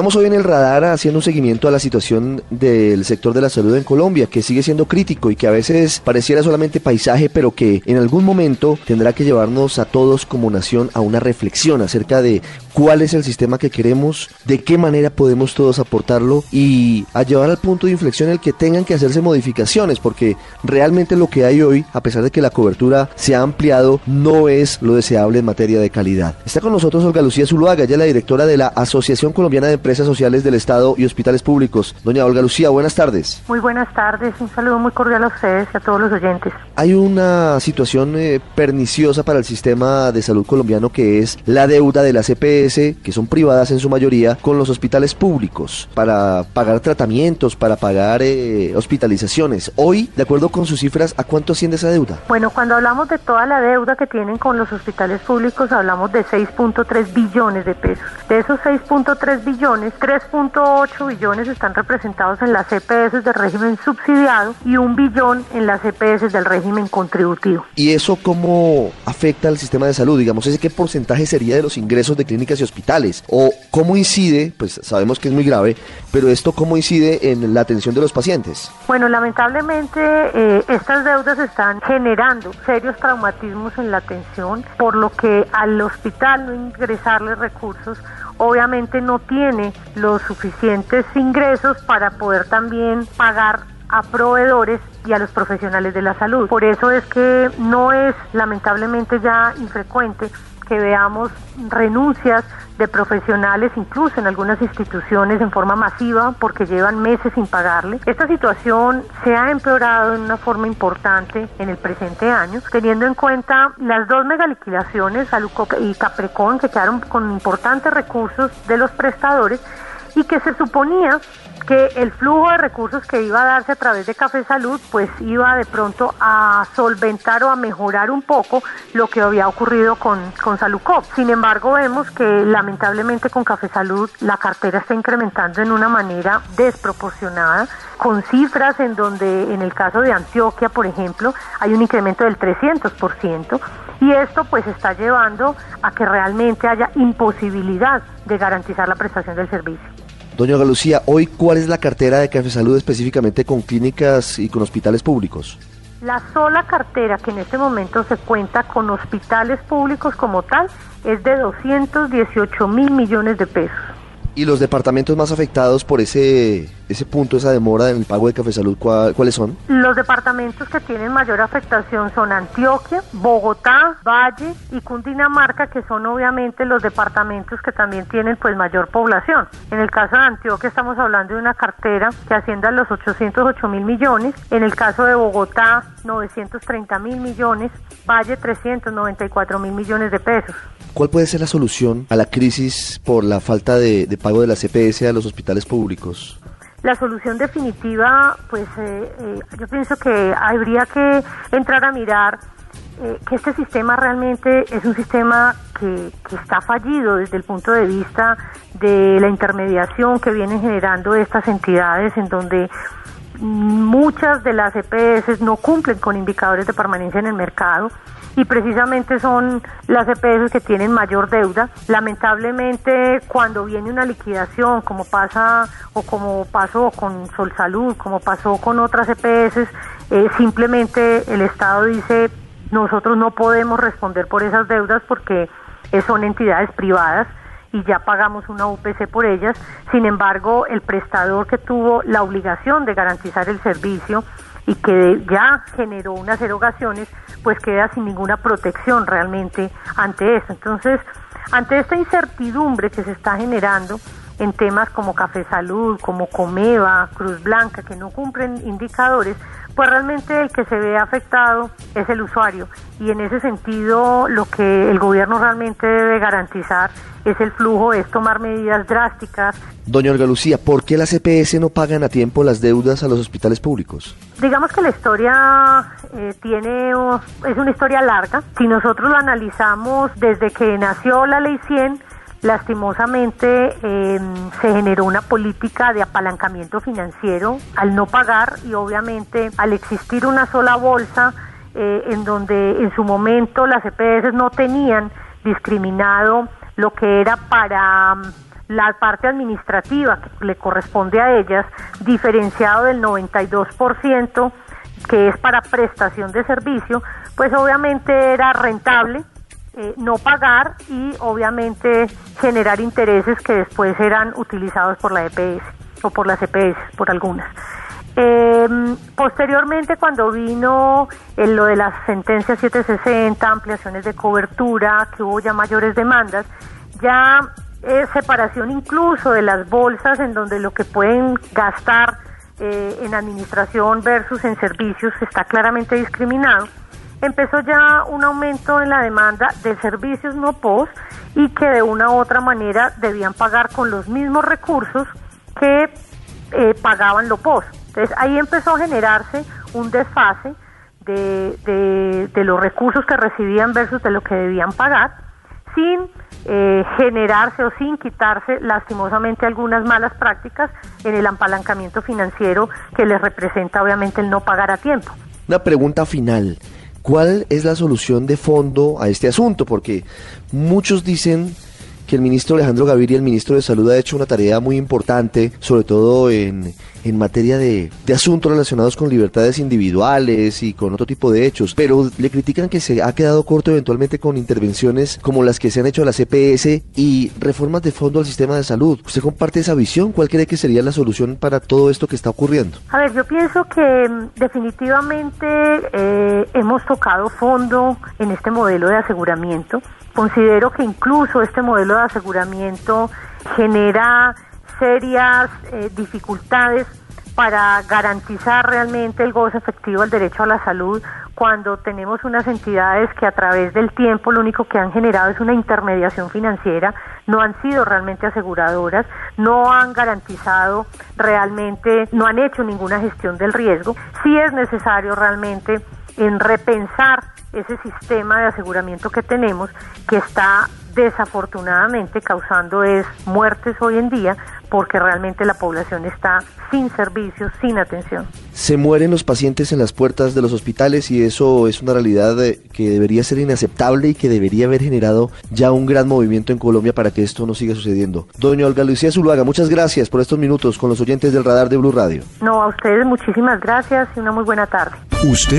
Estamos hoy en el radar haciendo un seguimiento a la situación del sector de la salud en Colombia, que sigue siendo crítico y que a veces pareciera solamente paisaje, pero que en algún momento tendrá que llevarnos a todos como nación a una reflexión acerca de cuál es el sistema que queremos, de qué manera podemos todos aportarlo y a llevar al punto de inflexión el que tengan que hacerse modificaciones, porque realmente lo que hay hoy, a pesar de que la cobertura se ha ampliado, no es lo deseable en materia de calidad. Está con nosotros Olga Lucía Zuluaga, ya la directora de la Asociación Colombiana de Empresas Sociales del Estado y Hospitales Públicos. Doña Olga Lucía, buenas tardes. Muy buenas tardes, un saludo muy cordial a ustedes y a todos los oyentes. Hay una situación eh, perniciosa para el sistema de salud colombiano que es la deuda de las Que son privadas en su mayoría, con los hospitales públicos para pagar tratamientos, para pagar eh, hospitalizaciones. Hoy, de acuerdo con sus cifras, ¿a cuánto asciende esa deuda? Bueno, cuando hablamos de toda la deuda que tienen con los hospitales públicos, hablamos de 6.3 billones de pesos. De esos 6.3 billones, 3.8 billones están representados en las EPS del régimen subsidiado y un billón en las EPS del régimen contributivo. ¿Y eso cómo afecta al sistema de salud? Digamos, ¿ese qué porcentaje sería de los ingresos de clínicas y hospitales? ¿O cómo incide, pues sabemos que es muy grave, pero esto cómo incide en la atención de los pacientes? Bueno, lamentablemente eh, estas deudas están generando serios traumatismos en la atención, por lo que al hospital no ingresarle recursos obviamente no tiene los suficientes ingresos para poder también pagar a proveedores y a los profesionales de la salud. Por eso es que no es lamentablemente ya infrecuente que veamos renuncias de profesionales, incluso en algunas instituciones en forma masiva, porque llevan meses sin pagarle. Esta situación se ha empeorado en una forma importante en el presente año, teniendo en cuenta las dos megaliquidaciones, Alucop y Caprecon, que quedaron con importantes recursos de los prestadores y que se suponía que el flujo de recursos que iba a darse a través de Café Salud pues iba de pronto a solventar o a mejorar un poco lo que había ocurrido con, con Salucop. Sin embargo, vemos que lamentablemente con Café Salud la cartera está incrementando en una manera desproporcionada, con cifras en donde en el caso de Antioquia, por ejemplo, hay un incremento del 300%. Y esto pues está llevando a que realmente haya imposibilidad de garantizar la prestación del servicio. Doña Galucía, hoy cuál es la cartera de Café Salud específicamente con clínicas y con hospitales públicos? La sola cartera que en este momento se cuenta con hospitales públicos como tal es de 218 mil millones de pesos. ¿Y los departamentos más afectados por ese ese punto, esa demora en el pago de Café Salud, ¿cuáles son? Los departamentos que tienen mayor afectación son Antioquia, Bogotá, Valle y Cundinamarca, que son obviamente los departamentos que también tienen pues mayor población. En el caso de Antioquia estamos hablando de una cartera que asciende a los 808 mil millones, en el caso de Bogotá 930 mil millones, Valle 394 mil millones de pesos. ¿Cuál puede ser la solución a la crisis por la falta de, de pago de la CPS a los hospitales públicos? La solución definitiva, pues eh, eh, yo pienso que habría que entrar a mirar eh, que este sistema realmente es un sistema que, que, está fallido desde el punto de vista de la intermediación que vienen generando estas entidades en donde muchas de las EPS no cumplen con indicadores de permanencia en el mercado y precisamente son las EPS que tienen mayor deuda. Lamentablemente, cuando viene una liquidación, como pasa o como pasó con Sol Salud, como pasó con otras EPS, eh, simplemente el Estado dice nosotros no podemos responder por esas deudas porque son entidades privadas y ya pagamos una UPC por ellas. Sin embargo, el prestador que tuvo la obligación de garantizar el servicio y que ya generó unas erogaciones, pues queda sin ninguna protección realmente ante eso. Entonces, ante esta incertidumbre que se está generando en temas como Café Salud, como Comeva, Cruz Blanca, que no cumplen indicadores, pues realmente el que se ve afectado es el usuario y en ese sentido lo que el gobierno realmente debe garantizar es el flujo, es tomar medidas drásticas. Doña Olga Lucía, ¿por qué las EPS no pagan a tiempo las deudas a los hospitales públicos? Digamos que la historia eh, tiene es una historia larga. Si nosotros la analizamos desde que nació la Ley 100, lastimosamente em, se generó una política de apalancamiento financiero al no pagar y obviamente al existir una sola bolsa eh, en donde en su momento las EPS no tenían discriminado lo que era para la parte administrativa que le corresponde a ellas, diferenciado del 92% que es para prestación de servicio, pues obviamente era rentable eh, no pagar y obviamente generar intereses que después eran utilizados por la EPS o por las EPS, por algunas. Em, posteriormente, cuando vino lo de las sentencias 760, ampliaciones de cobertura, que hubo ya mayores demandas, ya eh, separación incluso de las bolsas en donde lo que pueden gastar eh, en administración versus en servicios está claramente discriminado, empezó ya un aumento en la demanda de servicios no POS y que de una u otra manera debían pagar con los mismos recursos que eh, pagaban lo POS. Entonces ahí empezó a generarse un desfase de, de los recursos que recibían versus de lo que debían pagar sin eh, generarse o sin quitarse lastimosamente algunas malas prácticas en el apalancamiento financiero que les representa obviamente el no pagar a tiempo. Una pregunta final. ¿Cuál es la solución de fondo a este asunto? Porque muchos dicen que el ministro Alejandro Gaviria, el ministro de Salud, ha hecho una tarea muy importante, sobre todo en, en materia de, de, asuntos relacionados con libertades individuales y con otro tipo de hechos, pero le critican que se ha quedado corto eventualmente con intervenciones como las que se han hecho a la CPS y reformas de fondo al sistema de salud. ¿Usted comparte esa visión? ¿Cuál cree que sería la solución para todo esto que está ocurriendo? A ver, yo pienso que mm, definitivamente eh, hemos tocado fondo en este modelo de aseguramiento. Considero que incluso este modelo de aseguramiento genera serias eh, dificultades para garantizar realmente el goce efectivo del derecho a la salud cuando tenemos unas entidades que a través del tiempo lo único que han generado es una intermediación financiera, no han sido realmente aseguradoras, no han garantizado realmente, no han hecho ninguna gestión del riesgo. Sí es necesario realmente en repensar ese sistema de aseguramiento que tenemos que está desafortunadamente causando es muertes hoy en día porque realmente la población está sin servicios, sin atención. Se mueren los pacientes en las puertas de los hospitales y eso es una realidad eh, que debería ser inaceptable y que debería haber generado ya un gran movimiento en Colombia para que esto no siga sucediendo. Doña Olga Lucía Zuluaga, muchas gracias por estos minutos con los oyentes del radar de Blue Radio. No, a ustedes muchísimas gracias y una muy buena tarde. Usted